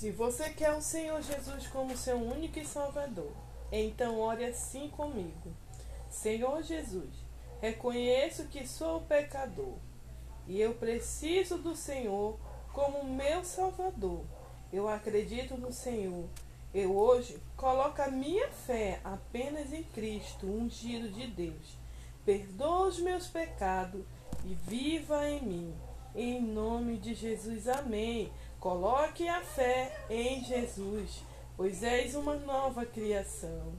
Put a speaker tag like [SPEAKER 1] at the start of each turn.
[SPEAKER 1] Se você quer o Senhor Jesus como seu único e salvador, então ore assim comigo. Senhor Jesus, reconheço que sou pecador e eu preciso do Senhor como meu salvador. Eu acredito no Senhor. Eu hoje coloco a minha fé apenas em Cristo, ungido de Deus. Perdoa os meus pecados e viva em mim. Em nome de Jesus, amém. Coloque a fé em Jesus, pois és uma nova criação.